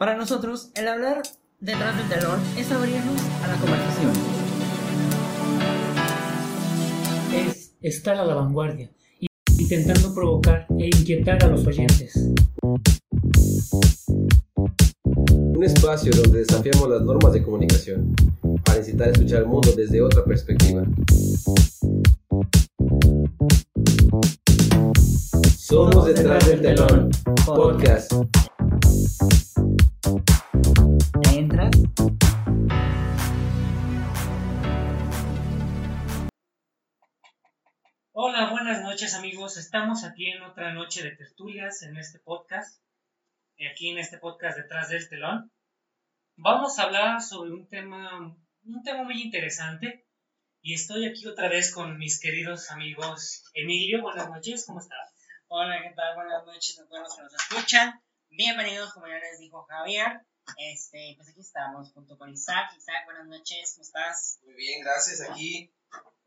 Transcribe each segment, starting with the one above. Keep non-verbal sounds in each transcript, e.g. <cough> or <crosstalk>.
Para nosotros, el hablar detrás del telón es abrirnos a la conversación. Es estar a la vanguardia, intentando provocar e inquietar a los oyentes. Un espacio donde desafiamos las normas de comunicación para incitar a escuchar el mundo desde otra perspectiva. Somos detrás del telón, podcast. ¿Entras? Hola, buenas noches amigos. Estamos aquí en otra noche de tertulias en este podcast. Aquí en este podcast detrás del telón. Vamos a hablar sobre un tema, un tema muy interesante. Y estoy aquí otra vez con mis queridos amigos. Emilio, buenas noches, ¿cómo estás? Hola, ¿qué tal? Buenas noches a todos los que nos escuchan. Bienvenidos, como ya les dijo Javier. Este, pues aquí estamos junto con Isaac. Isaac, buenas noches, ¿cómo estás? Muy bien, gracias. Aquí,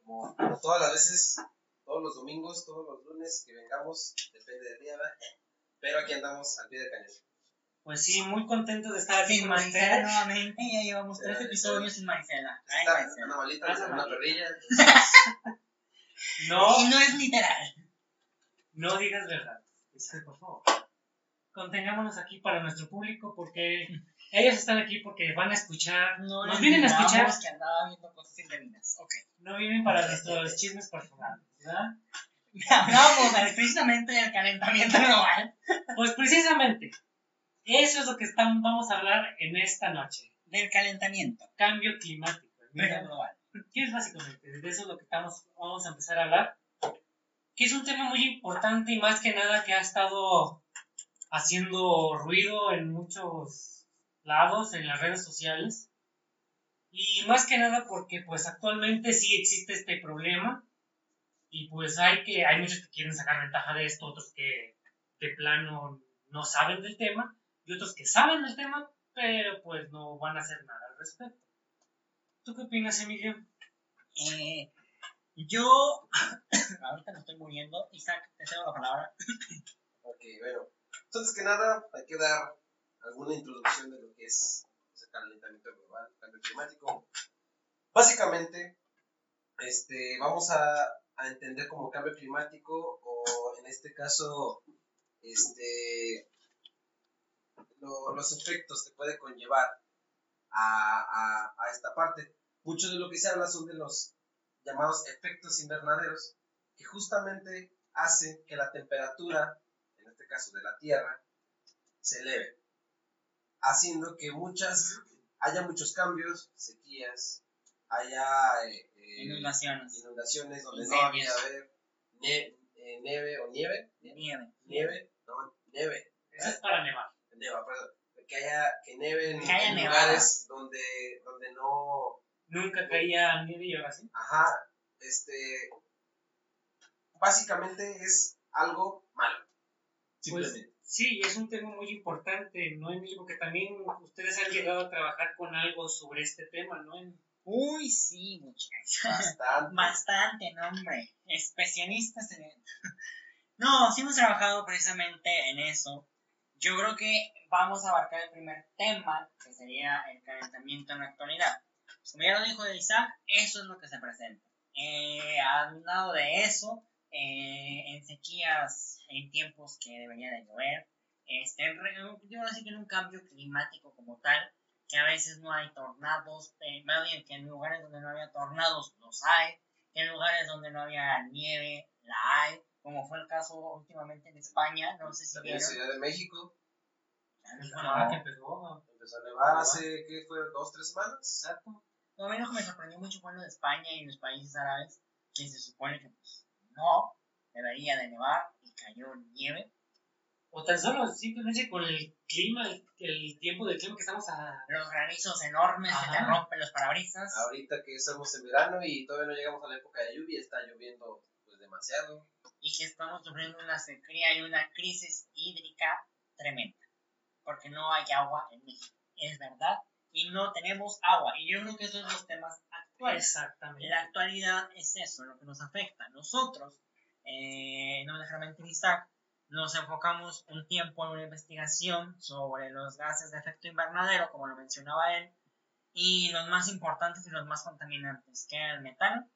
como, como todas las veces, todos los domingos, todos los lunes que vengamos, depende del día, ¿verdad? Pero aquí andamos al pie del cañón. Pues sí, muy contento de estar aquí Sin con Maricela nuevamente, ya llevamos tres episodios sin Maricela. Ay, Está Maricela. una malita, Pásame. una perrilla. <laughs> No, Y no es literal. no digas verdad. Isaac, por favor. Contengámonos aquí para nuestro público porque <laughs> ellos están aquí porque van a escuchar, No nos vienen a escuchar, que andaba viendo cosas indebidas. Ok. no vienen para nuestros chismes personales, ¿verdad? <laughs> Hablamos del- precisamente del calentamiento global. <laughs> Pues precisamente, eso es lo que estamos, vamos a hablar en esta noche. Del calentamiento Cambio climático. Mira, global. ¿Qué es básicamente? De eso es lo que estamos, vamos a empezar a hablar. Que es un tema muy importante y más que nada que ha estado haciendo ruido en muchos lados, en las redes sociales. Y más que nada porque pues actualmente sí existe este problema. Y pues hay que, hay muchos que quieren sacar ventaja de esto, otros que de plano no saben del tema, y otros que saben del tema, pero pues no van a hacer nada al respecto. ¿Tú qué opinas, Emilio? Eh, yo, <coughs> ahorita me estoy muriendo. Isaac, te cedo la palabra. Ok, bueno. Entonces, que nada, hay que dar alguna introducción de lo que es ese calentamiento global, cambio climático. Básicamente, este, vamos a, a entender como cambio climático o en este caso, este, lo- los efectos que puede conllevar a, esta parte. Mucho de lo que se habla son de los llamados efectos invernaderos, que justamente hacen que la temperatura, este caso de la Tierra, se eleve, haciendo que muchas, haya muchos cambios, sequías, haya eh, eh, Inundaciones. inundaciones donde no había haber ne- eh, nieve o nieve, Nieve. nieve, no, nieve, Eso es para nevar. neva, perdón, que haya que nieve en, Que haya en nevada. lugares donde, donde no, Nunca caía nieve y ahora sí. ajá, este, básicamente es algo malo. Pues, sí, es un tema muy importante, ¿no, Emilio? Porque también ustedes han llegado a trabajar con algo sobre este tema, ¿no? En- Uy, sí, muchachos. Bastante. Bastante, no, hombre. Especialistas en <laughs> No, sí hemos trabajado precisamente en eso. Yo creo que vamos a abarcar el primer tema, que sería el calentamiento en la actualidad. Como ya lo dijo Isaac, eso es lo que se presenta. Eh, al lado de eso, eh, en sequías, en tiempos que debería de llover, este, en yo que en un cambio climático como tal, que a veces no hay tornados, eh, más bien que en lugares donde no había tornados los hay, que en lugares donde no había nieve la hay, como fue el caso últimamente en España, no sé si También en vieron. Ciudad de México Ah, que empezó. empezó a nevar hace, ¿qué fue? ¿Dos, tres semanas? Exacto. Lo menos que me sorprendió mucho fue lo de España y los países árabes, que se supone que pues, no debería de nevar y cayó nieve. O tan solo simplemente con el clima, el, el tiempo del clima que estamos a... Los granizos enormes que te Ajá. rompen los parabrisas. Ahorita que estamos en verano y todavía no llegamos a la época de lluvia, está lloviendo pues demasiado. y que estamos sufriendo una sequía y una crisis hídrica tremenda. Porque no hay agua en México. Es verdad. Y no tenemos agua. Y yo creo que esos son los temas actuales. Exactamente. La actualidad es eso, lo que nos afecta. Nosotros, eh, no me dejará mentir Isaac, nos enfocamos un tiempo en una investigación sobre los gases de efecto invernadero, como lo mencionaba él, y los más importantes y los más contaminantes, que eran el metano,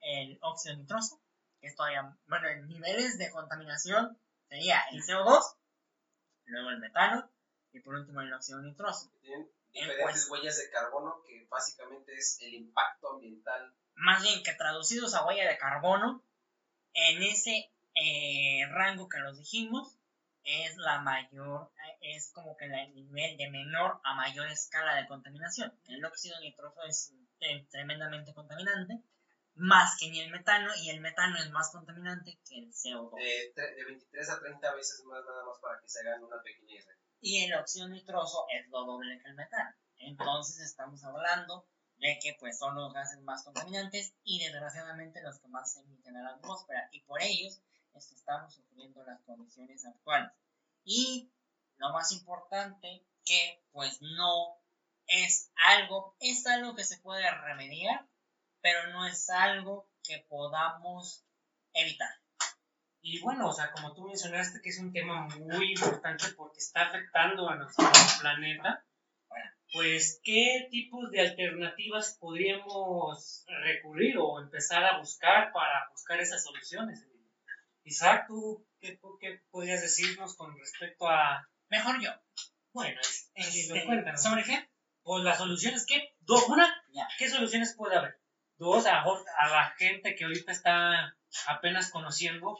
el óxido nitroso, que es todavía, bueno, en niveles de contaminación sería el CO2, luego el metano, y por último el óxido nitroso. Diferentes huellas de carbono que básicamente es el impacto ambiental. Más bien que traducidos a huella de carbono, en ese eh, rango que nos dijimos, es la mayor, es como que el nivel de menor a mayor escala de contaminación. El óxido nitroso es tremendamente contaminante, más que ni el metano, y el metano es más contaminante que el CO2. De, de 23 a 30 veces más nada más para que se hagan una pequeña idea. Y el óxido nitroso es lo doble que el metano. Entonces estamos hablando de que pues son los gases más contaminantes y desgraciadamente los que más se emiten a la atmósfera y por ellos estamos sufriendo las condiciones actuales. Y lo más importante que pues no es algo, es algo que se puede remediar, pero no es algo que podamos evitar. Y bueno, o sea, como tú mencionaste que es un tema muy importante porque está afectando a nuestro planeta, pues ¿qué tipos de alternativas podríamos recurrir o empezar a buscar para buscar esas soluciones? Isaac, ¿tú qué, qué podrías decirnos con respecto a... Mejor yo. Bueno, es, Este, cuéntanos. ¿Sobre qué? Pues las soluciones, ¿qué? Dos, una, Ya. ¿qué soluciones puede haber? Dos, a, a la gente que ahorita está apenas conociendo,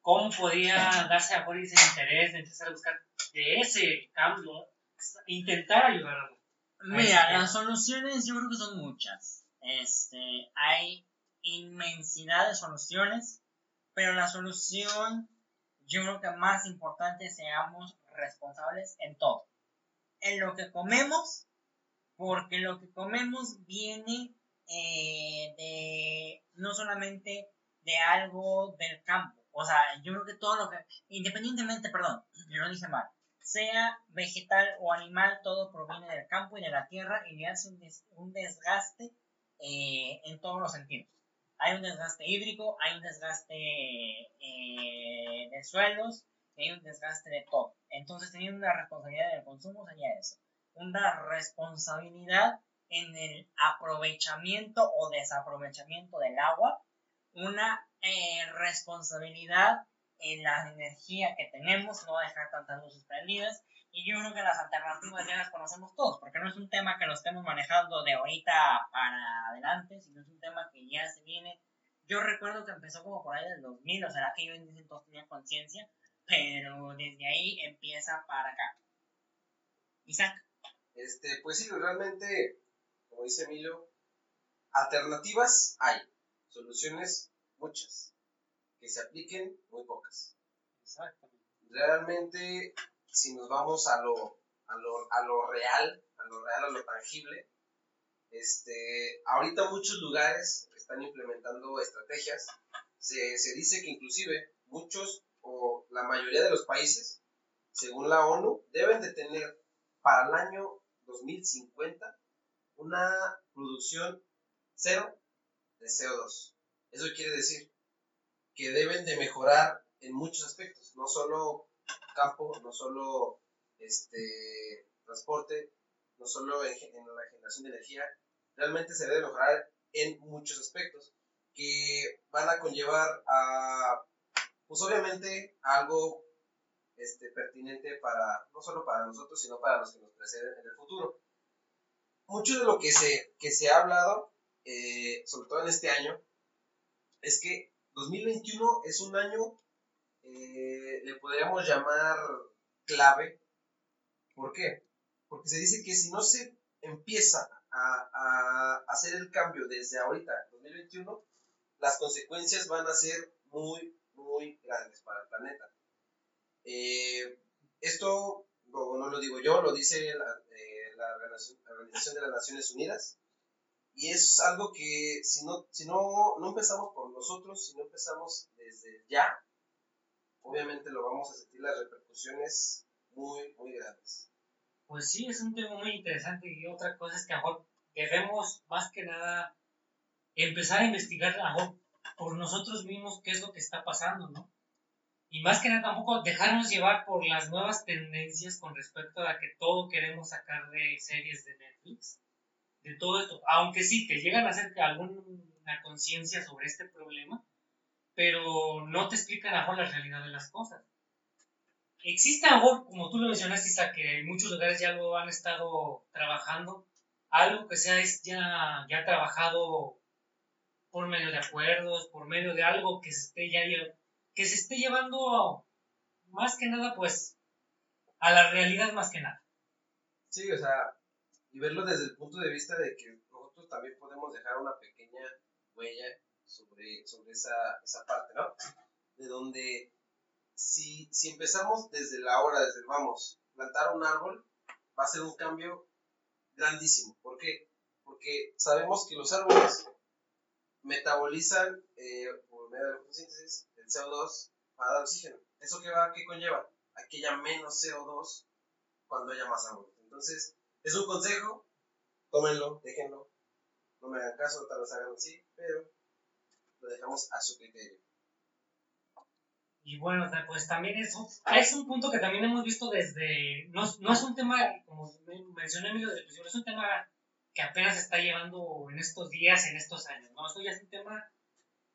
¿cómo podría darse a ese interés de empezar a buscar de ese cambio, intentar ayudarlo? Mira, Ahí las soluciones yo creo que son muchas. Este, hay inmensidad de soluciones, pero la solución yo creo que más importante seamos responsables en todo. En lo que comemos, porque lo que comemos viene eh, de no solamente de algo del campo. O sea, yo creo que todo lo que, independientemente, perdón, yo no dije mal, sea vegetal o animal, todo proviene del campo y de la tierra y le hace un, des- un desgaste eh, en todos los sentidos. Hay un desgaste hídrico, hay un desgaste eh, de suelos, hay un desgaste de todo. Entonces, teniendo una responsabilidad del consumo sería eso. Una responsabilidad en el aprovechamiento o desaprovechamiento del agua, una eh, responsabilidad en la energía que tenemos, no dejar tantas luces prendidas. Y yo creo que las alternativas ya las conocemos todos, porque no es un tema que lo estemos manejando de ahorita para adelante, sino es un tema que ya se viene. Yo recuerdo que empezó como por ahí del 2000, o será que yo entonces tenía conciencia, pero desde ahí empieza para acá. Isaac. Este, pues sí, realmente, como dice Emilio, alternativas hay, soluciones muchas, que se apliquen muy pocas. Exactamente. Realmente, si nos vamos a lo, a lo, a lo real, a lo real, a lo tangible, este, ahorita muchos lugares están implementando estrategias. Se, se dice que inclusive muchos o la mayoría de los países, según la ONU, deben de tener para el año 2050 una producción cero de CO2. Eso quiere decir que deben de mejorar en muchos aspectos, no solo campo, no solo este, transporte, no solo en, la generación de energía, realmente se debe mejorar en muchos aspectos que van a conllevar a, pues obviamente, algo este, pertinente para, no solo para nosotros, sino para los que nos preceden en el futuro. Mucho de lo que se, que se ha hablado, eh, sobre todo en este año, es que 2021 es un año, eh, le podríamos llamar clave. ¿Por qué? Porque se dice que si no se empieza a, a hacer el cambio desde ahorita, 2021, las consecuencias van a ser muy, muy grandes para el planeta. Eh, esto no, lo digo yo, lo dice la, eh, la Organización de las Naciones Unidas. Y es algo que si no, si no, no empezamos por nosotros, si no empezamos desde ya, obviamente lo vamos a sentir las repercusiones muy, muy grandes. Pues sí, es un tema muy interesante y otra cosa es que a mejor debemos más que nada empezar a investigar a por nosotros mismos qué es lo que está pasando, ¿no? Y más que nada tampoco dejarnos llevar por las nuevas tendencias con respecto a que todo queremos sacar de series de Netflix, de todo esto. Aunque sí, te llegan a hacer alguna conciencia sobre este problema, pero no te explican a la realidad de las cosas. Existe algo, como tú lo mencionaste, Isa, que en muchos lugares ya lo han estado trabajando, algo que sea ya, ya trabajado por medio de acuerdos, por medio de algo que se esté ya que se esté llevando más que nada pues a la realidad más que nada. Sí, o sea, y verlo desde el punto de vista de que nosotros también podemos dejar una pequeña huella sobre, sobre esa, esa parte, ¿no? De donde si, si empezamos desde la hora, desde vamos, plantar un árbol, va a ser un cambio grandísimo. ¿Por qué? Porque sabemos que los árboles metabolizan eh, por medio de la fotosíntesis el CO2 para dar oxígeno. ¿Eso qué va? ¿Qué conlleva? A que haya menos CO2 cuando haya más árboles. Entonces, es un consejo, tómenlo, déjenlo. No me hagan caso, tal vez hagan así, pero lo dejamos a su criterio. Y bueno, pues también es, es un punto que también hemos visto desde, no, no es un tema, como mencioné en desde el es un tema que apenas se está llevando en estos días, en estos años, ¿no? Esto ya es un tema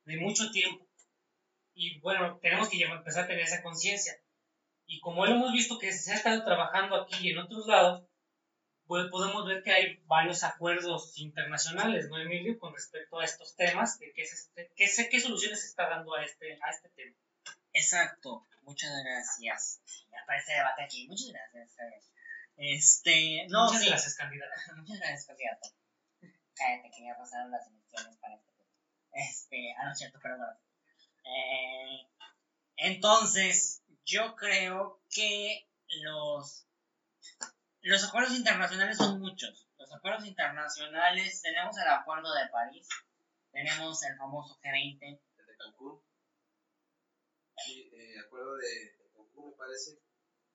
de mucho tiempo. Y bueno, tenemos que empezar a tener esa conciencia. Y como lo hemos visto que se ha estado trabajando aquí y en otros lados, pues podemos ver que hay varios acuerdos internacionales, ¿no, Emilio? Con respecto a estos temas, que, que, este, qué soluciones se está dando a este, a este tema. Exacto, muchas gracias. Me aparece debate aquí, muchas gracias. Este, no, muchas gracias, candidato. <laughs> muchas gracias, candidato. Cállate, que ya pasaron las elecciones para este punto. Este, ah, no es cierto, pero bueno. Eh, entonces, yo creo que los, los acuerdos internacionales son muchos. Los acuerdos internacionales, tenemos el Acuerdo de París, tenemos el famoso G20. El de Cancún Sí, eh, acuerdo de Cancún, me parece.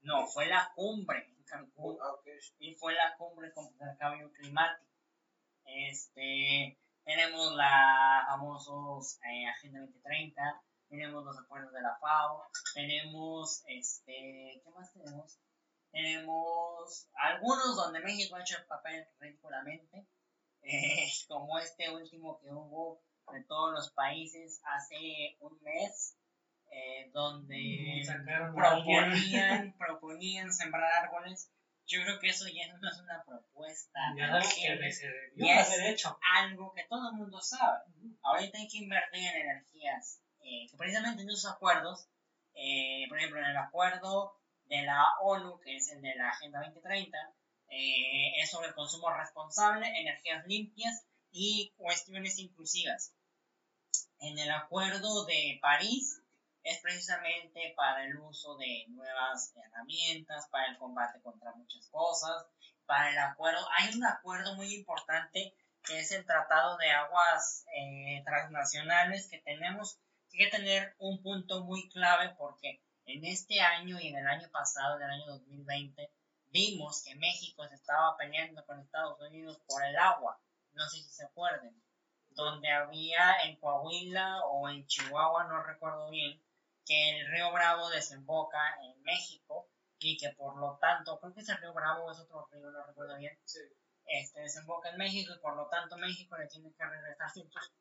No, fue la cumbre en Cancún. Ah, Y fue la cumbre contra el cambio climático. Este, tenemos la famosos eh, Agenda 2030, tenemos los acuerdos de la FAO, tenemos, este, ¿qué más tenemos? Tenemos algunos donde México ha hecho el papel ridículamente, eh, <laughs> como este último que hubo de todos los países hace un mes, eh, donde proponían, <laughs> proponían sembrar árboles. Yo creo que eso ya no es una propuesta. Ya que se es algo que todo el mundo sabe. Ahorita hay que invertir en energías. Eh, que precisamente en esos acuerdos, eh, por ejemplo, en el acuerdo de la ONU, que es el de la Agenda 2030, es sobre el consumo responsable, energías limpias y cuestiones inclusivas. En el acuerdo de París es precisamente para el uso de nuevas herramientas, para el combate contra muchas cosas, para el acuerdo. Hay un acuerdo muy importante que es el Tratado de Aguas eh, Transnacionales que tenemos que tener un punto muy clave porque en este año y en el año pasado, en el año 2020, vimos que México se estaba peleando con Estados Unidos por el agua. No sé si se acuerden. Donde había en Coahuila o en Chihuahua, no recuerdo bien, que el río Bravo desemboca en México y que por lo tanto, creo que ese río Bravo es otro río, no recuerdo bien, este, desemboca en México y por lo tanto México le tiene que regresar cientos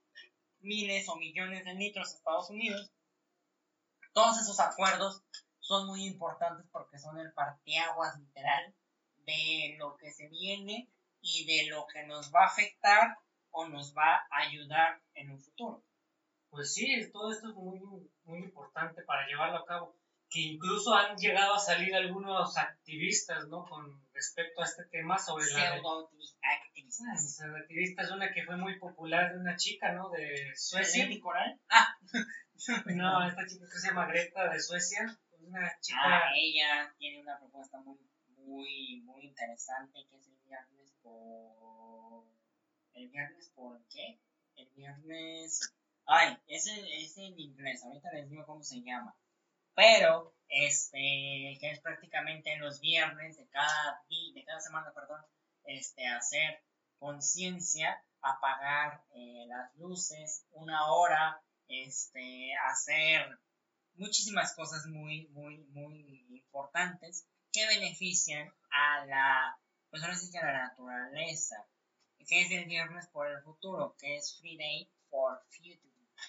miles o millones de litros a Estados Unidos. Todos esos acuerdos son muy importantes porque son el partiaguas literal de lo que se viene y de lo que nos va a afectar o nos va a ayudar en un futuro. Pues sí, todo esto es muy, muy importante para llevarlo a cabo. Que incluso han llegado a salir algunos activistas, ¿no? Con respecto a este tema sobre la... activistas. Ah, activistas, una que fue muy popular de una chica, ¿no? De Suecia. Coral? Ah, <laughs> no, esta chica que se llama Greta de Suecia. Una chica... Ah, ella tiene una propuesta muy, muy, muy interesante que es el viernes por... ¿El viernes por qué? El viernes Ay, es en, es en inglés, ahorita les digo cómo se llama. Pero, este, que es prácticamente los viernes de cada de cada semana, perdón, este, hacer conciencia, apagar eh, las luces, una hora, este, hacer muchísimas cosas muy, muy, muy importantes que benefician a la, pues ahora sí que a la naturaleza, que es el viernes por el futuro, que es Free Day for Future.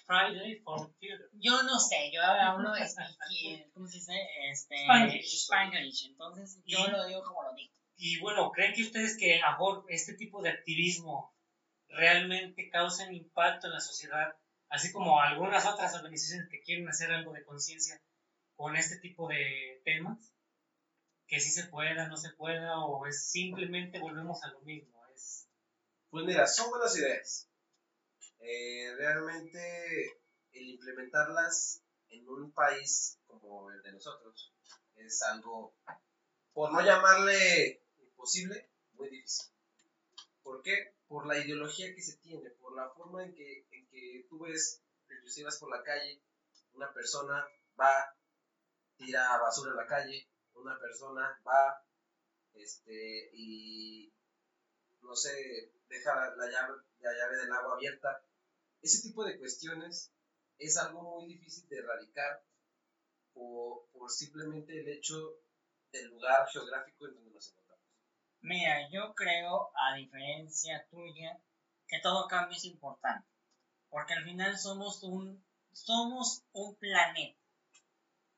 Friday for Future. Yo no sé, yo hablo, este, <laughs> ¿cómo se dice? Este, Spanglish. Spanglish, entonces yo Y- lo digo como lo digo. Y bueno, ¿creen que ustedes que este tipo de activismo realmente causan impacto en la sociedad, así como algunas otras organizaciones que quieren hacer algo de conciencia con este tipo de temas? Que si se pueda, no se pueda, o es simplemente volvemos a lo mismo. Es, Pues mira, son buenas ideas. Eh, realmente el implementarlas en un país como el de nosotros es algo, por no llamarle imposible, muy difícil. ¿Por qué? Por la ideología que se tiene, por la forma en que, en que tú ves, inclusive por la calle, una persona va, tira basura en la calle, una persona va, este, y no sé, deja la, la llave, la llave del agua abierta. Ese tipo de cuestiones es algo muy difícil de erradicar por, por simplemente el hecho del lugar geográfico en donde nos encontramos. Mira, yo creo, a diferencia tuya, que todo cambio es importante. Porque al final somos un, somos un planeta.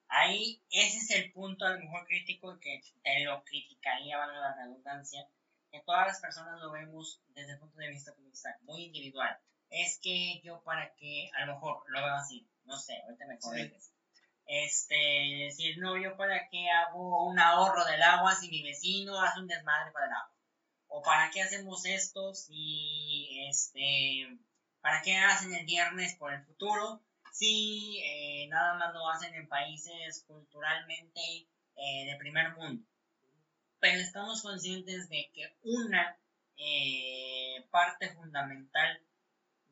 Ahí, ese es el punto a lo mejor crítico que te lo criticaría, valga la redundancia, que todas las personas lo vemos desde el punto de vista muy individual. Es que yo para que, a lo mejor lo veo así, no sé, ahorita me corriges. Este, decir, no, yo para qué hago un ahorro del agua si mi vecino hace un desmadre para el agua. O para qué hacemos esto si, este, para qué hacen el viernes por el futuro si eh, nada más lo hacen en países culturalmente eh, de primer mundo. Pero estamos conscientes de que una eh, parte fundamental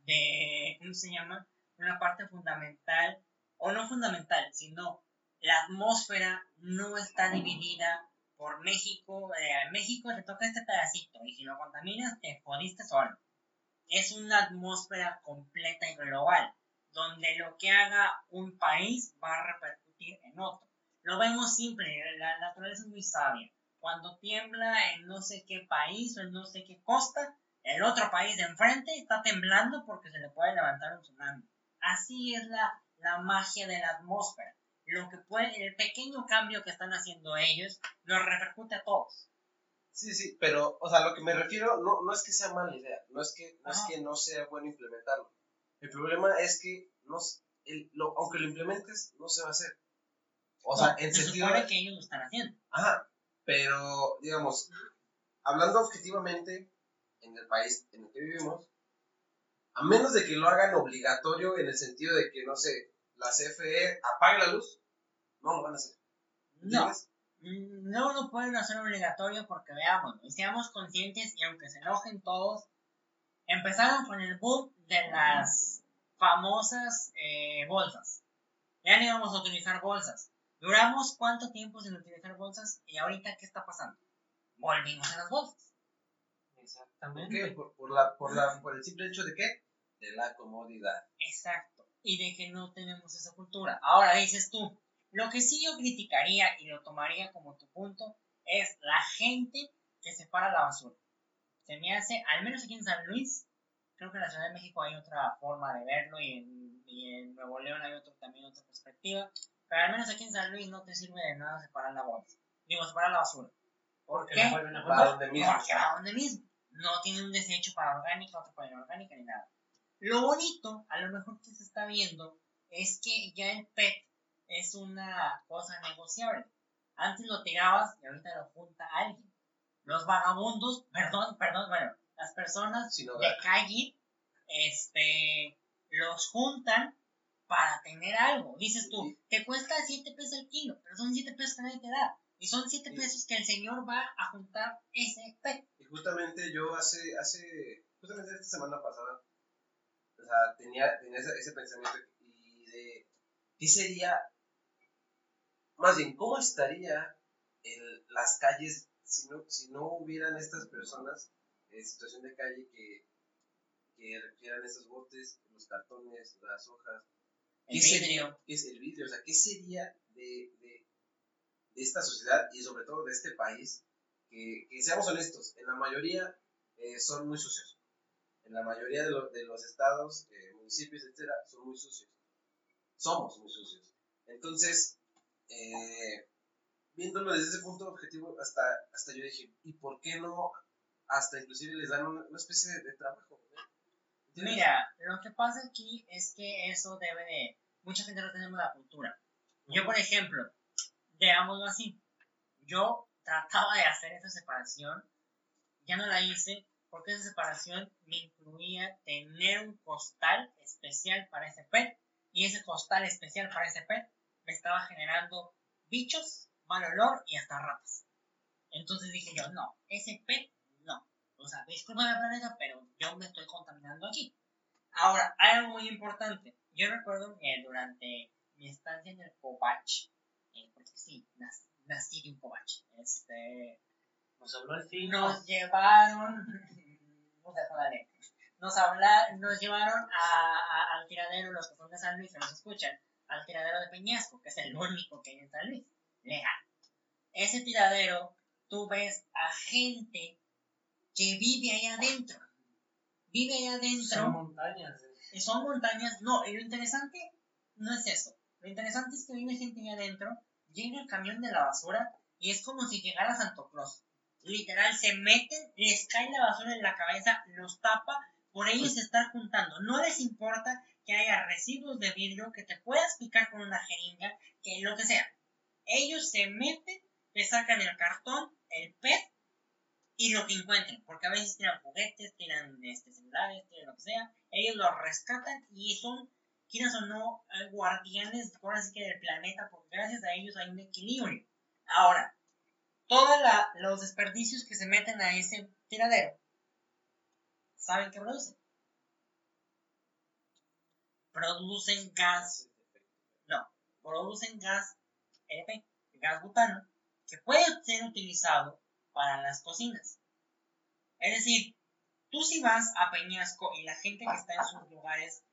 de, ¿cómo se llama? Una parte fundamental, o no fundamental, sino la atmósfera no está dividida por México. Eh, México le toca este pedacito y si lo contaminas te jodiste solo. Es una atmósfera completa y global, donde lo que haga un país va a repercutir en otro. Lo vemos simple, la naturaleza es muy sabia. Cuando tiembla en no sé qué país o en no sé qué costa, el otro país de enfrente está temblando porque se le puede levantar un tsunami. Así es la, la magia de la atmósfera. Lo que puede, el pequeño cambio que están haciendo ellos nos repercute a todos. Sí, sí, pero, o sea, lo que me refiero no, no es que sea mala idea, no es que no, es que no sea bueno implementarlo. El problema es que, no, el- lo- aunque lo implementes, no se va a hacer. O sea, No, en se sentido... supone que ellos lo están haciendo. Ajá, pero, digamos, hablando objetivamente, en el país en el que vivimos, a menos de que lo hagan obligatorio en el sentido de que, no sé, la CFE apague la luz, no lo van a hacer. No. Mm, no lo pueden hacer obligatorio porque veamos, y seamos conscientes y aunque se enojen todos, empezaron con el boom de las famosas eh, bolsas. Ya no íbamos a utilizar bolsas. Duramos cuánto tiempo sin utilizar bolsas y ahorita qué está pasando. Volvimos a las bolsas. ¿Por exactamente. qué? Por, por la, por, la, por el simple hecho de qué? De la comodidad. Exacto. Y de que no tenemos esa cultura. Ahora dices tú, lo que sí yo criticaría y lo tomaría como tu punto es la gente que separa la basura. Se me hace, al menos aquí en San Luis, creo que en la Ciudad de México hay otra forma de verlo y en, y en Nuevo León hay otro, también otra perspectiva. Pero al menos aquí en San Luis no te sirve de nada separar la bolsa. Digo, separar la basura. ¿Por Porque qué? Va donde mismo. Porque va donde mismo. No tiene un desecho para orgánica, otro para inorgánica ni nada. Lo bonito, a lo mejor que se está viendo, es que ya el PET es una cosa negociable. Antes lo tirabas y ahorita lo junta alguien. Los vagabundos, <laughs> perdón, perdón, bueno, las personas de hogar. calle, este, los juntan para tener algo. Dices tú, te cuesta 7 pesos el kilo, pero son 7 pesos que nadie te da. Y son 7 Sí. pesos que el señor va a juntar ese PET. Y justamente yo hace, hace, justamente esta semana pasada, o sea, tenía, tenía ese, ese pensamiento y de, ¿qué sería, más bien, cómo estaría el- las calles si no, si no hubieran estas personas en situación de calle que, que requieran estos botes, los cartones, las hojas? ¿qué El sería, vidrio. qué es el vidrio? O sea, ¿qué sería de, de, de esta sociedad y sobre todo de este país? Que, que seamos honestos, en la mayoría eh, son muy sucios. En la mayoría de, lo- de los estados, eh, municipios, etcétera, son muy sucios. Somos muy sucios. Entonces, eh, viéndolo desde ese punto objetivo, hasta, hasta yo dije, ¿y por qué no? Hasta inclusive les dan una, una especie de, de trabajo. Mira, lo que pasa aquí es que eso debe de... Mucha gente no tenemos la cultura. Yo, por ejemplo, veámoslo así. Yo trataba de hacer esa separación, ya no la hice, porque esa separación me incluía tener un costal especial para ese pet, y ese costal especial para ese pet me estaba generando bichos, mal olor y hasta ratas. Entonces dije yo, no, ese pet no. O sea, discúlpame planeta, pero yo me estoy contaminando aquí. Ahora, hay algo muy importante. Yo recuerdo que durante mi estancia en el Covach, eh, porque sí, nac- nací de un Covach, este, Nos habló al fin. nos llevaron, nos, habla, nos llevaron a, a- al tiradero, los que son de San Luis, que nos escuchan, al tiradero de Peñasco, que es el único que hay en San Luis, legal. Ese tiradero, tú ves a gente que vive ahí adentro, vive ahí adentro. Son montañas. eh. Son montañas, no, y lo interesante no es eso. Lo interesante es que viene gente ahí adentro, llega el camión de la basura y es como si llegara Santo Claus. Literal, se meten, les cae la basura en la cabeza, los tapa, por ellos se están juntando. No les importa que haya residuos de vidrio, que te puedas picar con una jeringa, que lo que sea. Ellos se meten, le sacan el cartón, el pez y lo que encuentren, porque a veces tiran juguetes, tiran este, celulares, tiran lo que sea, ellos los rescatan y son, quieras o no, eh, guardianes ahora sí que del planeta, porque gracias a ellos hay un equilibrio. Ahora, todos los desperdicios que se meten a ese tiradero, ¿saben qué producen? Producen gas, no, producen gas LP, gas butano, que puede ser utilizado para las cocinas. Es decir, tú si vas a Peñasco y la gente que está en sus lugares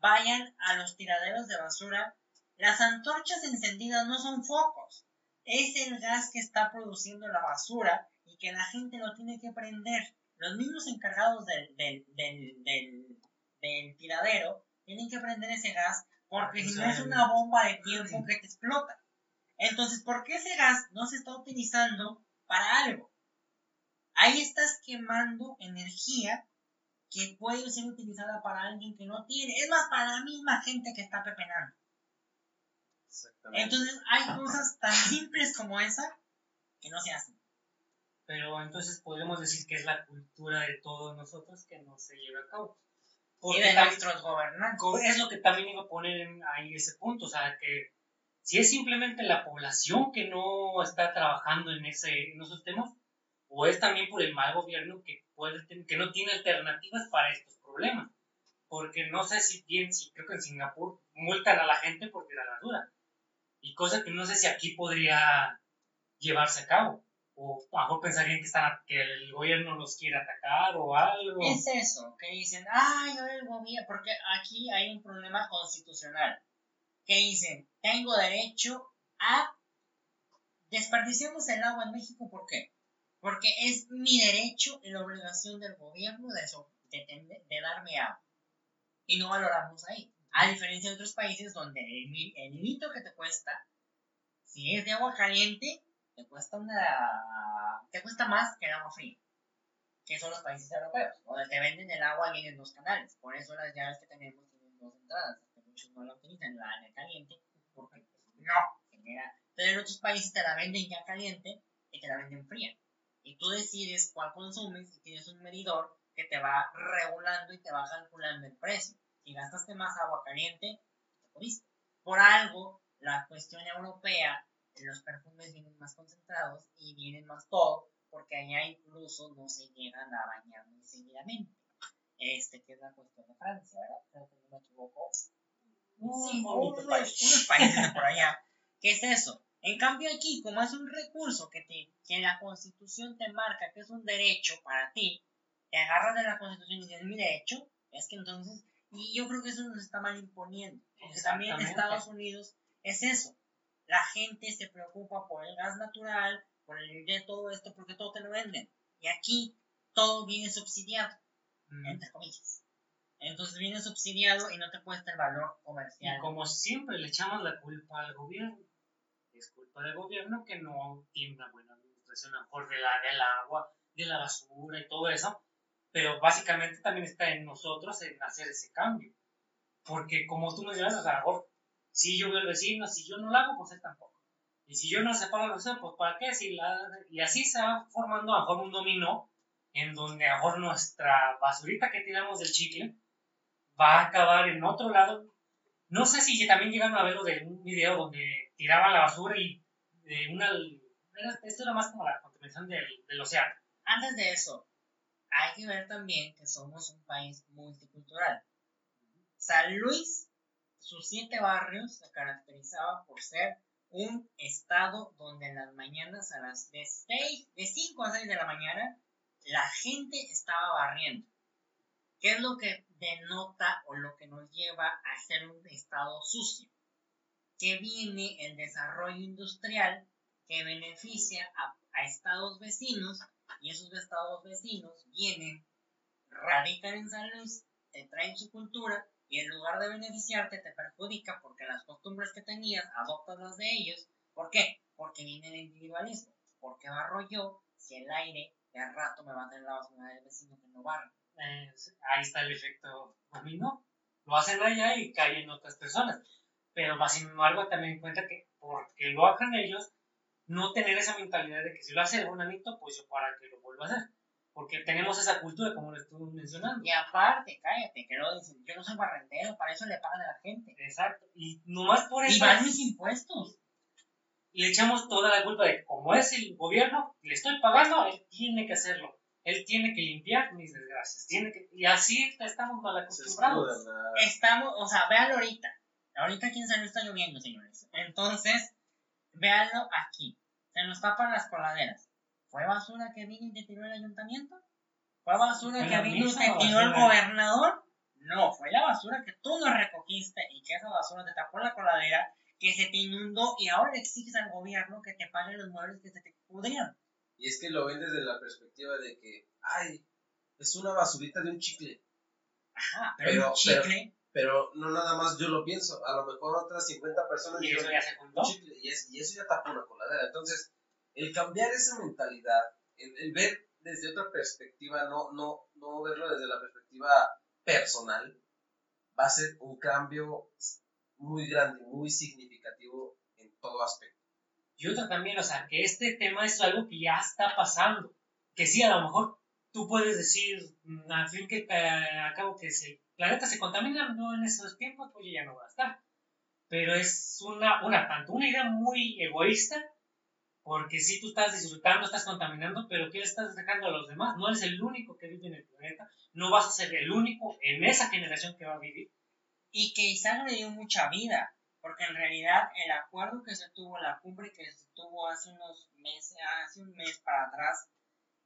vayan a los tiraderos de basura, las antorchas encendidas no son focos, es el gas que está produciendo la basura y que la gente lo tiene que prender. Los mismos encargados del, del, del, del, del tiradero tienen que prender ese gas porque si no es una bomba de tiempo que te explota. Entonces, ¿por qué ese gas no se está utilizando para algo? Ahí estás quemando energía que puede ser utilizada para alguien que no tiene. Es más, para la misma gente que está pepenando. Exactamente. Entonces, hay cosas tan simples como esa que no se hacen. Pero entonces podemos decir que es la cultura de todos nosotros que no se lleva a cabo. Y Porque de tam- nuestros gobernantes. es lo que también iba a poner en- ahí ese punto, o sea, que si es simplemente la población que no está trabajando en, ese, en esos temas, o es también por el mal gobierno que, puede, que no tiene alternativas para estos problemas. Porque no sé si tienen, si creo que en Singapur multan a la gente por tirar basura. Y cosa que no sé si aquí podría llevarse a cabo. O mejor pensarían que, están, que el gobierno los quiere atacar o algo. Es eso, que dicen, ay, ahora el gobierno, porque aquí hay un problema constitucional. Que dicen, tengo derecho a desperdiciamos el agua en México, ¿por qué? Porque es mi derecho y la obligación del gobierno de, eso, de darme agua. Y no valoramos ahí. A diferencia de otros países donde el, el litro que te cuesta, si es de agua caliente, te cuesta una te cuesta más que el agua fría que son los países europeos, donde te venden el agua y en dos canales. Por eso las llaves que tenemos tienen dos entradas, que muchos no la utilizan, la el caliente, porque no, genera. Pero en otros países te la venden ya caliente y te la venden fría. Y tú decides cuál consumes y tienes un medidor que te va regulando y te va calculando el precio. Si gastaste más agua caliente, te jodiste. Por algo, la cuestión europea, los perfumes vienen más concentrados y vienen más todo, porque allá incluso no se llegan a bañar muy seguidamente. Este, que es la cuestión de Francia, ¿verdad? Creo que no me equivoco. Un Sí, bonito unos, país. países de por allá. ¿Qué es eso? En cambio aquí, como es un recurso que, te, que la constitución te marca que es un derecho para ti, te agarras de la constitución y dices mi derecho, es que entonces Y yo creo que eso nos está mal imponiendo. Porque también en. Estados Unidos es eso. La gente se preocupa por el gas natural, por el de todo esto, porque todo te lo venden. Y aquí todo viene subsidiado, Mm. entre comillas. Entonces viene subsidiado y no te cuesta el valor comercial. Y como siempre le echamos la culpa al gobierno. Es culpa del gobierno que no tiene una buena administración a lo mejor de la, del agua, de la basura y todo eso. Pero básicamente también está en nosotros en hacer ese cambio. Porque como tú mencionas, o sea, a lo mejor, si yo veo al vecino, si yo no lo hago, pues él tampoco. Y si yo no separo la basura, pues ¿para qué? Si la, y así se va formando a lo mejor un dominó en donde a lo mejor nuestra basurita que tiramos del chicle va a acabar en otro lado no sé si también llegaron a verlo de un video donde tiraban la basura y de una... era- esto era más como la contaminación del océano. Antes de eso, hay que ver también que somos un país multicultural. San Luis, sus siete barrios se caracterizaba por ser un estado donde en las mañanas a las de, seis- de 5 a 6 de la mañana la gente estaba barriendo. ¿Qué es lo que denota o lo que nos lleva a ser un estado sucio? Que viene el desarrollo industrial que beneficia a, a estados vecinos y esos estados vecinos vienen, radican en San Luis, te traen su cultura y en lugar de beneficiarte te perjudica porque las costumbres que tenías adoptas las de ellos. ¿Por qué? Porque viene el individualismo. Porque barro yo si el aire de al rato me va a tener la basura del vecino que no barre? Eh, ahí está el efecto dominó. Lo hacen allá y caen otras personas. Pero más sin embargo también en cuenta que porque lo hagan ellos, no tener esa mentalidad de que si lo hace un anito, pues yo para que lo vuelva a hacer. Porque tenemos esa cultura, como lo estuve mencionando. Y aparte, cállate, que luego dicen, yo no soy barrendero, para eso le pagan a la gente. Exacto. Y nomás por Y eso van mis impuestos. le echamos toda la culpa de como es el gobierno, le estoy pagando, él tiene que hacerlo. Él tiene que limpiar mis desgracias. Tiene que, y así estamos mal acostumbrados. Estamos, o sea, véanlo ahorita. Ahorita San Luis está lloviendo, señores. Entonces, véanlo aquí. Se nos tapan las coladeras. ¿Fue basura que vino y te tiró el ayuntamiento? ¿Fue basura Fue que vino y te tiró el gobernador? No, fue la basura que tú no recogiste y que esa basura te tapó la coladera, que se te inundó y ahora le exiges al gobierno que te pague los muebles que se te pudrieron. Y es que lo ven desde la perspectiva de que, ay, es una basurita de un chicle. Ajá, pero, Pero- un chicle, Pero no nada más yo lo pienso. A lo mejor otras 50 personas Y eso ya se juntó. y, es- y eso ya tapó una coladera. Entonces, el cambiar esa mentalidad, el, el ver desde otra perspectiva, no, no, no verlo desde la perspectiva personal, va a ser un cambio muy grande, muy significativo en todo aspecto. Y otra también, o sea, que este tema es algo que ya está pasando. Que sí, a lo mejor tú puedes decir, mm, al fin que eh, a cabo que si el planeta se contamina, no en esos tiempos, pues ya no va a estar. Pero es una, una, tanto una idea muy egoísta, porque si tú estás disfrutando, estás contaminando, pero ¿qué le estás dejando a los demás? No eres el único que vive en el planeta, no vas a ser el único en esa generación que va a vivir. y que Isaac le dio mucha vida, porque en realidad el acuerdo que se tuvo, la cumbre que se tuvo hace unos meses, hace un mes para atrás,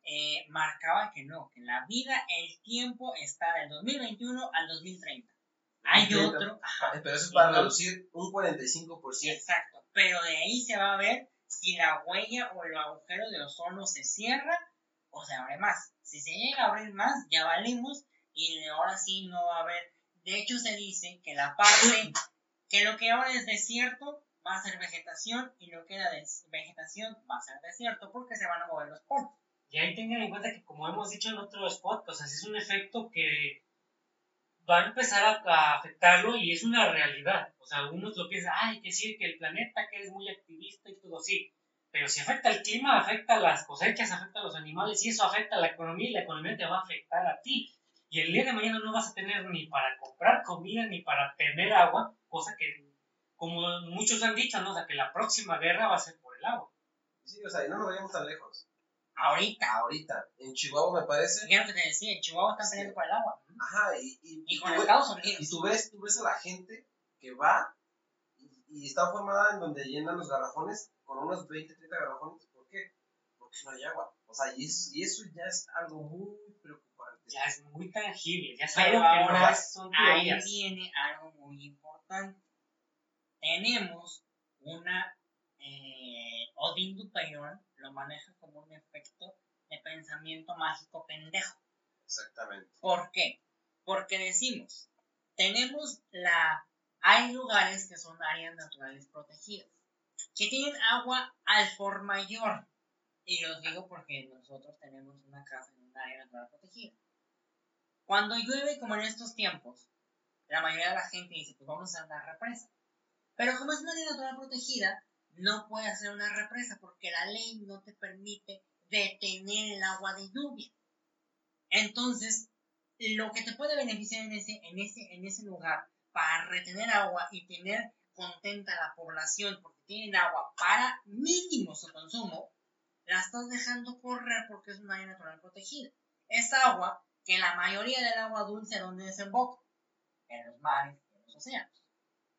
eh, marcaba que no, que la vida, el tiempo está del 2021 al 2030. Hay 2030. otro, ajá, Pero eso es para reducir un 45%. exacto, pero de ahí se va a ver si la huella o el agujero de ozono se cierra o se abre más. Si se llega a abrir más, ya valimos y de ahora sí no va a haber. De hecho, se dice que la parte, <coughs> que lo que ahora es desierto va a ser vegetación y lo que era de vegetación va a ser desierto porque se van a mover los polos. Y ahí tengan en cuenta que, como hemos dicho en otros podcasts, es un efecto que va a empezar a, afectarlo y es una realidad. O sea, algunos lo piensan, ay, que sí, que el planeta, que es muy activista y todo así. Pero si afecta el clima, afecta las cosechas, afecta a los animales y eso afecta a la economía y la economía te va a afectar a ti. Y el día de mañana no vas a tener ni para comprar comida ni para tener agua, cosa que, como muchos han dicho, ¿no? O sea, que la próxima guerra va a ser por el agua. Sí, o sea, y no nos vayamos tan lejos. Ahorita, Ahorita, en Chihuahua me parece. lo que te decía, en Chihuahua están peleando por el agua. Ajá, y, y, Y y con Estados Unidos. y tú ves, tú ves a la gente que va y, y está formada en donde llenan los garrafones con unos 20, 30 garrafones. ¿Por qué? Porque no hay agua. O sea, y eso, y eso ya es algo muy preocupante. ya es muy tangible, ya algo que ahora, son Ahí viene algo muy importante. Tenemos una. Eh, Odín Dupeirón lo maneja como un efecto de pensamiento mágico pendejo. Exactamente. ¿Por qué? Porque decimos, tenemos la... Hay lugares que son áreas naturales protegidas, que tienen agua al por mayor. Y los digo porque nosotros tenemos una casa en un área natural protegida. Cuando llueve, como en estos tiempos, la mayoría de la gente dice, pues vamos a una represa. Pero como es una área natural protegida, no puede hacer una represa porque la ley no te permite detener el agua de lluvia. Entonces, lo que te puede beneficiar en ese, en ese, en ese lugar para retener agua y tener contenta a la población porque tienen agua para mínimo su consumo, la estás dejando correr porque es una área natural protegida. Es agua que la mayoría del agua dulce donde desemboca, en los mares en los océanos.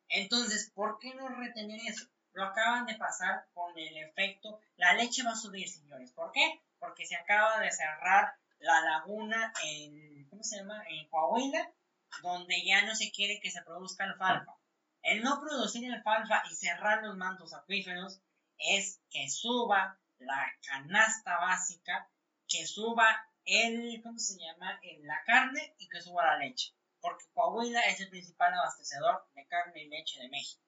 Entonces, ¿por qué no retener eso? Lo acaban de pasar con el efecto, la leche va a subir, señores. ¿Por qué? Porque se acaba de cerrar la laguna en, ¿cómo se llama? En Coahuila, donde ya no se quiere que se produzca alfalfa. El no producir alfalfa y cerrar los mantos acuíferos es que suba la canasta básica, que suba el, ¿cómo se llama? La carne y que suba la leche. Porque Coahuila es el principal abastecedor de carne y leche de México.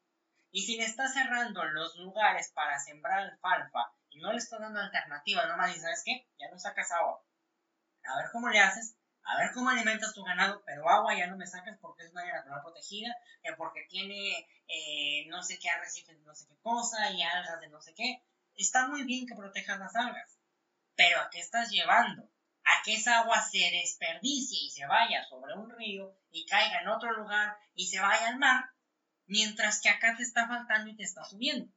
Y si le estás cerrando los lugares para sembrar alfalfa y no le estás dando alternativa, nomás dices, ¿sabes qué? Ya no sacas agua. A ver cómo le haces, a ver cómo alimentas tu ganado, pero agua ya no me sacas porque es una área natural protegida, que porque tiene eh, no sé qué arrecifes de no sé qué cosa y algas de no sé qué. Está muy bien que protejas las algas, pero ¿a qué estás llevando? A que esa agua se desperdicie y se vaya sobre un río y caiga en otro lugar y se vaya al mar, mientras que acá te está faltando y te está subiendo.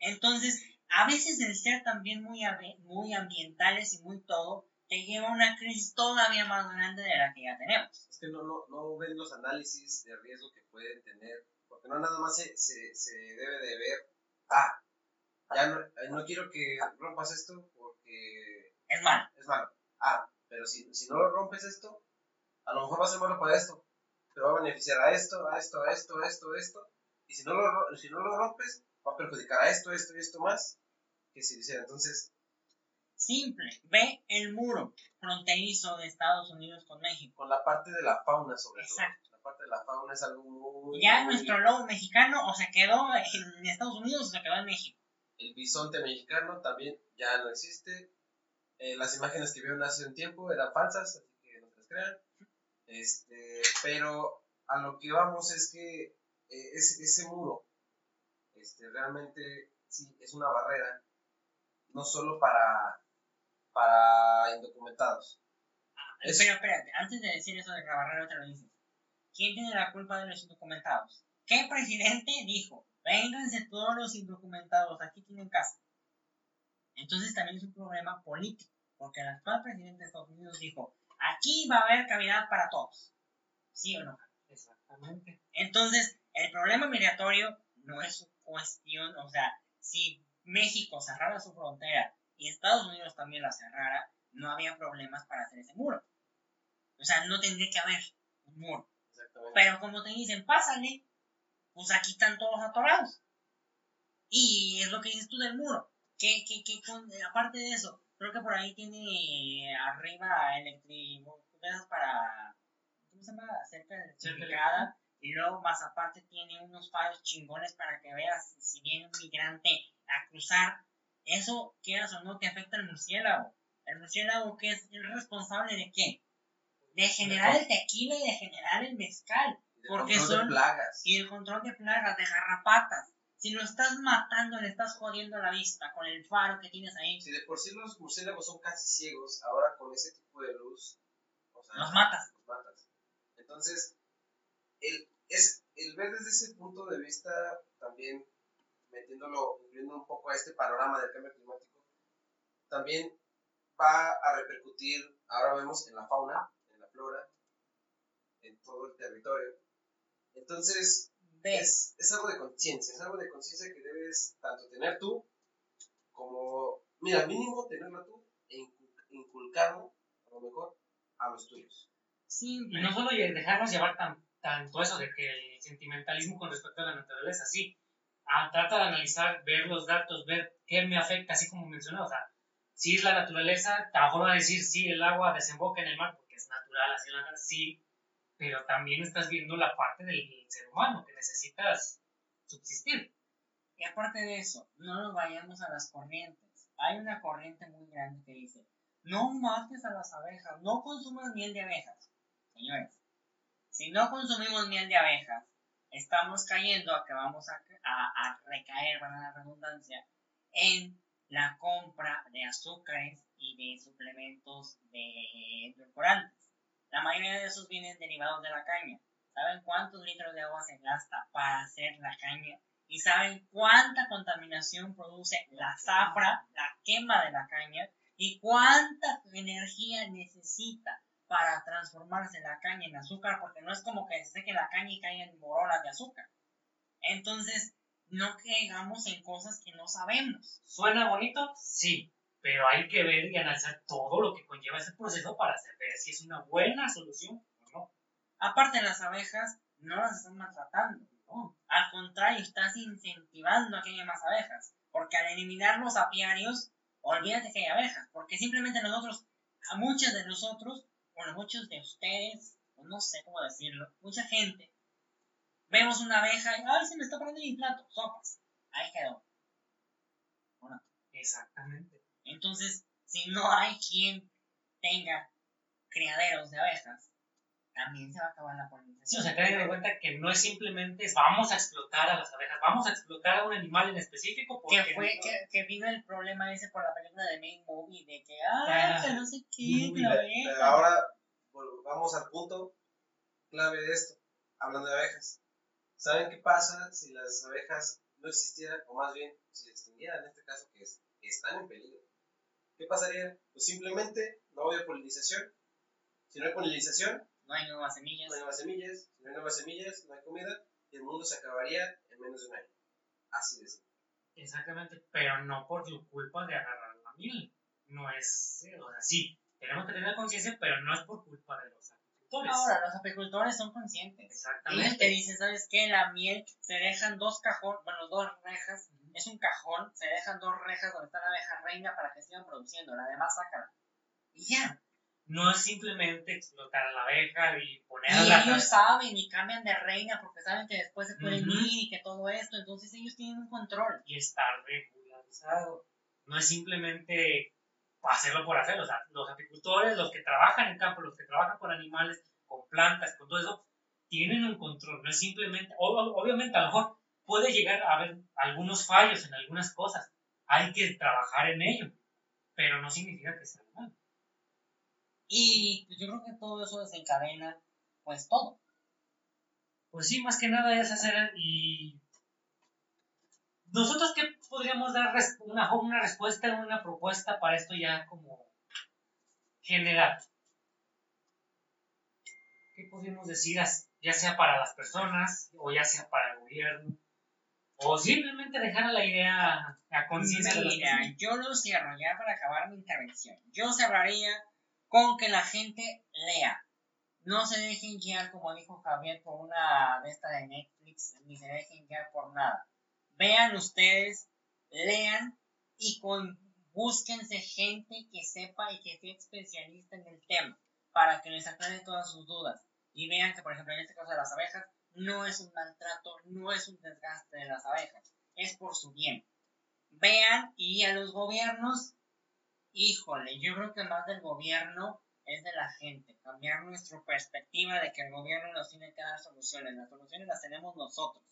Entonces, a veces el ser también muy, muy ambientales y muy todo, te lleva a una crisis todavía más grande de la que ya tenemos. Es que no, no, no ven los análisis de riesgo que pueden tener, porque no nada más se, se, se debe de ver, ah, ya no, eh, no quiero que rompas esto porque Es malo. es malo. Ah, pero si, si no lo rompes esto, a lo mejor va a ser malo para esto, te va a beneficiar a esto, a esto, a esto, a esto, a esto, y si no lo, si no lo rompes, va a perjudicar a esto, esto y esto más, que si hiciera. Entonces, Simple. Ve el muro fronterizo de Estados Unidos con México. con la parte de la fauna sobre Exacto. todo. La parte de la fauna es algo muy... Ya muy- nuestro lobo mexicano o se quedó en Estados Unidos o se quedó en México. El bisonte mexicano también ya no existe. Eh, las imágenes que vieron hace un tiempo eran falsas, así que no se las crean. Este, pero a lo que vamos es que eh, ese, ese muro este, realmente sí es una barrera, no solo para, para indocumentados. Es- Pero espérate, antes de decir eso de la barrera, te lo dices. ¿Quién tiene la culpa de los indocumentados? ¿Qué presidente dijo? Vénganse todos los indocumentados, aquí tienen casa. Entonces también es un problema político, porque el actual presidente de Estados Unidos dijo, aquí va a haber cavidad para todos. ¿Sí o no? Exactamente. Entonces, el problema migratorio no es cuestión, o sea, si México cerrara su frontera y Estados Unidos también la cerrara, no había problemas para hacer ese muro. O sea, no tendría que haber un muro. Pero como te dicen, pásale, pues aquí están todos atorados. Y es lo que dices tú del muro. Que, que, que con- aparte de eso, creo que por ahí tiene arriba electri de esas para, ¿cómo se llama? Cerca electrificada. Y luego más aparte tiene unos faros chingones para que veas si viene un migrante a cruzar. Eso, quieras o no, te afecta al murciélago. El murciélago que es el responsable de qué? De generar el tequila y de generar el mezcal. Porque de son- plagas. Y el control de plagas, de garrapatas. Si lo estás matando, le estás jodiendo la vista con el faro que tienes ahí. Si de por sí los murciélagos son casi ciegos, ahora con ese tipo de luz, o sea, Los matas. los matas. Entonces, el, es, el ver desde ese punto de vista, también metiéndolo, incluyendo un poco a este panorama del cambio climático, también va a repercutir, ahora vemos, en la fauna, en la flora, en todo el territorio. Entonces, Es, es algo de conciencia, es algo de conciencia que debes tanto tener tú como, mira, mínimo tenerlo tú e incu- inculcarlo, a lo mejor, a los tuyos. Sí, Y no solo dejarnos llevar tan, tanto eso de que el sentimentalismo con respecto a la naturaleza, sí. Ah, trata de analizar, ver los datos, ver qué me afecta, así como mencioné. O sea, si es la naturaleza, a lo mejor va a decir, sí, el agua desemboca en el mar porque es natural, así la sí, pero también estás viendo la parte del ser humano que necesitas subsistir. Y aparte de eso, no nos vayamos a las corrientes. Hay una corriente muy grande que dice, no mates a las abejas, no consumas miel de abejas. Señores, si no consumimos miel de abejas, estamos cayendo a que vamos a, a, recaer, para la redundancia, en la compra de azúcares y de suplementos de edulcorantes. La mayoría de esos vienen derivados de la caña. ¿Saben cuántos litros de agua se gasta para hacer la caña? ¿Y saben cuánta contaminación produce la zafra, la quema de la caña? ¿Y cuánta energía necesita para transformarse la caña en azúcar? Porque no es como que se seque la caña y caigan borolas de azúcar. Entonces, no caigamos en cosas que no sabemos. ¿Suena bonito? Sí, pero hay que ver y analizar todo lo que conlleva ese proceso para saber si es una buena solución o no. Aparte, las abejas no las están maltratando. No. Al contrario, estás incentivando a que haya más abejas. Porque al eliminar los apiarios, olvídate que hay abejas. Porque simplemente nosotros, a muchos de nosotros, bueno, muchos de ustedes, o no sé cómo decirlo, mucha gente, vemos una abeja y, ay, se me está poniendo mi plato, sopas. Ahí quedó. Bueno, Exactamente. Entonces, si no hay quien tenga criaderos de abejas, también se va a acabar la Sí, polinización. o sea, tengan en cuenta que no es simplemente es, vamos a explotar a las abejas, vamos a explotar a un animal en específico porque que fue no- que, que vino el problema ese por la película de Main Movie de que ah Ah, que no sé qué la Pero abeja. ahora vamos al punto clave de esto, hablando de abejas. ¿Saben qué pasa si las abejas no existieran, o más bien, si se extinguieran en este caso, que, es- que están en peligro? ¿Qué pasaría? Pues simplemente no había polinización. Si no hay polinización, no hay nuevas semillas no hay nuevas semillas. Si no hay nuevas semillas, no hay comida. Y el mundo se acabaría en menos de un año. Así de simple. Exactamente, pero no por la culpa de agarrar la miel. No es, o sea, sí, tenemos que tener conciencia, pero no es por culpa de los agricultores. ahora los apicultores son conscientes ellos Exactamente. te dicen sabes qué la miel se dejan dos cajones bueno dos rejas es un cajón se dejan dos rejas donde está la abeja reina para que sigan produciendo la demás sácala y ya No es simplemente explotar a la abeja y y ponerla. ellos saben y cambian de reina porque saben que después se pueden Ujú. ir y que todo esto entonces ellos tienen un control y estar regularizado. No es simplemente hacerlo por hacerlo. O sea, los apicultores, los que trabajan en campo, los que trabajan con animales, con plantas, con todo eso, tienen un control. No es simplemente, ob- obviamente a lo mejor puede llegar a haber algunos fallos en algunas cosas. Hay que trabajar en ello, pero no significa que sea mal. Y pues, yo creo que todo eso desencadena, pues todo. Pues sí, más que nada es hacer y nosotros qué podríamos dar una, una respuesta, una propuesta para esto ya como general. ¿Qué podríamos decir ya sea para las personas o ya sea para el gobierno o simplemente dejar a la idea a conciencia de Mira, yo lo cierro ya para acabar mi intervención. Yo cerraría con que la gente lea. No se dejen guiar, como dijo Javier, por una de esta de Netflix, ni se dejen guiar por nada. Vean ustedes, lean y con, búsquense gente que sepa y que sea especialista en el tema para que les aclare todas sus dudas. Y vean que, por ejemplo, en este caso de las abejas, no es un maltrato, no es un desgaste de las abejas, es por su bien vean y a los gobiernos, híjole, yo creo que más del gobierno es de la gente, cambiar nuestra perspectiva de que el gobierno nos tiene que dar soluciones, las soluciones las tenemos nosotros.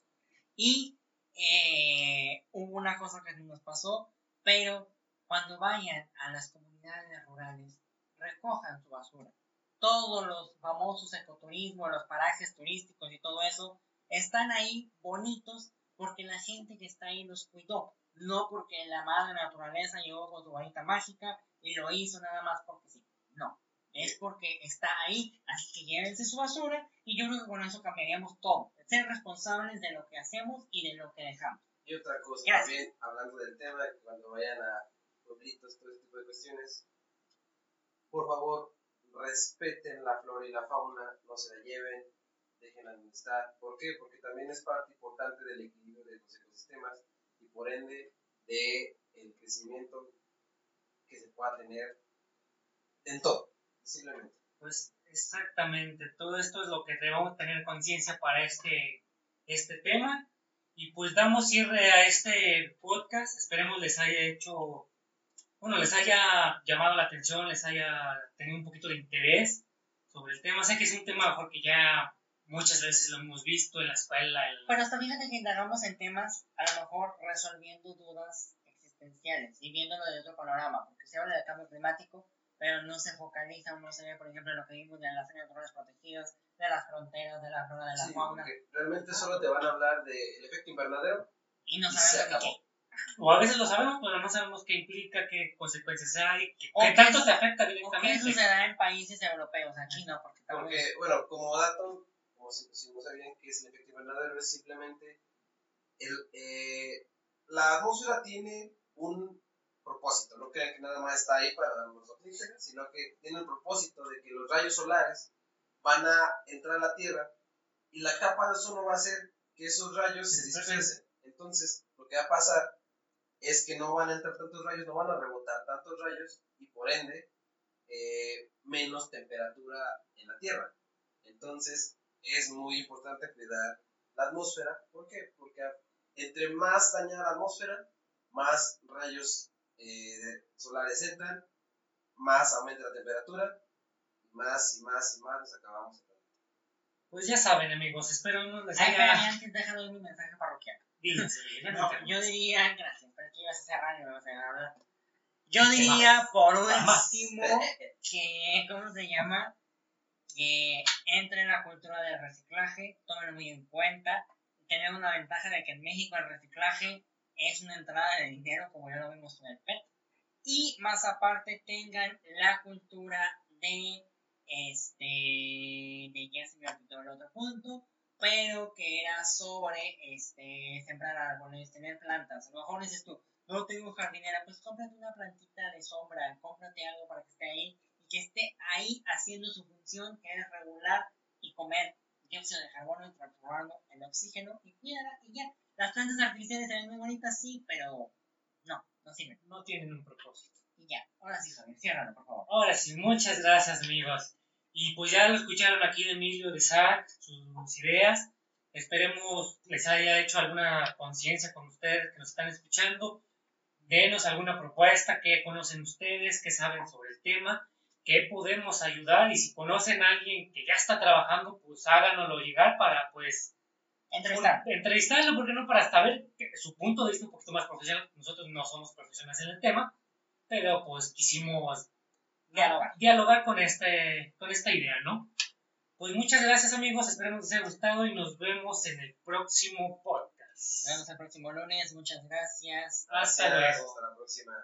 Y eh, hubo una cosa que nos pasó, pero cuando vayan a las comunidades rurales, recojan su basura. Todos los famosos ecoturismos, los parajes turísticos y todo eso, están ahí bonitos porque la gente que está ahí los cuidó, no porque la madre naturaleza llegó con su varita mágica y lo hizo nada más porque sí. No, es porque está ahí, así que llévense su basura y yo creo que con eso cambiaríamos todo. Ser responsables de lo que hacemos y de lo que dejamos. Y otra cosa Gracias. también, hablando del tema, cuando vayan a pueblitos, todo ese tipo de cuestiones, por favor, respeten la flora y la fauna, no se la lleven, dejen la amistad. ¿Por qué? Porque también es parte importante del equilibrio de los ecosistemas y por ende de crecimiento que se pueda tener en todo, simplemente. Pues exactamente, todo esto es lo que debemos tener conciencia para este, este tema. Y pues damos cierre a este podcast. Esperemos les haya hecho, bueno, les haya llamado la atención, les haya tenido un poquito de interés sobre el tema. Sé que es un tema porque ya muchas veces lo hemos visto en la escuela. en- Pero hasta fíjate que indagamos en temas, a lo mejor resolviendo dudas existenciales y viéndolo de otro panorama, porque se habla del cambio climático, pero no se focaliza o no se ve, por ejemplo, lo que vimos de las áreas naturales protegidas, de las fronteras, de la flora, de la Sí, fauna, realmente solo te van a hablar del efecto invernadero y no y se de acabó. O a veces lo sabemos, pero no sabemos qué implica, qué consecuencias hay, qué, qué tanto te afecta ¿O qué directamente. sucederá en países europeos? Aquí no, porque estamos... Porque, bueno, como dato, como si, si no sabían qué es el efecto invernadero, es simplemente el, eh, la atmósfera tiene un propósito. No crean que nada más está ahí para darnos oxígeno, sino que tiene el propósito de que los rayos solares van a entrar a la Tierra y la capa de ozono va a hacer que esos rayos se dispersen. Entonces, lo que va a pasar es que no van a entrar tantos rayos, no van a rebotar tantos rayos y por ende eh, menos temperatura en la Tierra. Entonces, es muy importante cuidar la atmósfera. ¿Por qué? Porque entre más dañada la atmósfera, más rayos eh, solares entran, más aumenta la temperatura, y más y más y más nos acabamos. Pues ya saben, amigos, espero no les Ay, haya... antes déjame mi mensaje parroquial. <laughs> No, yo diría, gracias, vas a cerrar y me vas a hablar. Yo diría, por último, que, ¿cómo se llama? Que entre en la cultura del reciclaje, tomen muy en cuenta. Tenemos una ventaja de que en México el reciclaje es una entrada de dinero, como ya lo vimos con el PET. Y más aparte tengan la cultura de, este, de ya se me olvidó el otro punto, pero que era sobre este, sembrar árboles, tener plantas. A lo mejor dices tú, no tengo jardinera, pues cómprate una plantita de sombra, cómprate algo para que esté ahí y que esté ahí haciendo su función, que es regular y comer dióxido de carbono y transformarlo en oxígeno y cuidarla y ya. Las plantas artificiales se ven muy bonitas, sí, pero no, no sirven. No tienen un propósito. Y ya, ahora sí, Javier, ciérralo, por favor. Ahora sí, muchas gracias, amigos. Y pues ya lo escucharon aquí de Emilio, de Zach, sus ideas. Esperemos les haya hecho alguna conciencia con ustedes que nos están escuchando. Denos alguna propuesta, qué conocen ustedes, qué saben sobre el tema, qué podemos ayudar. Y si conocen a alguien que ya está trabajando, pues háganoslo llegar para pues Entrevistar. entrevistarlo, porque no para saber que- su punto de vista un poquito más profesional. Nosotros no somos profesionales en el tema, pero pues quisimos Dialogar. dialogar con, este, con esta idea, ¿no? Pues muchas gracias amigos, esperemos les haya gustado y nos vemos en el próximo podcast. Nos vemos el próximo lunes, muchas gracias. Hasta Gracias, luego. Hasta la próxima.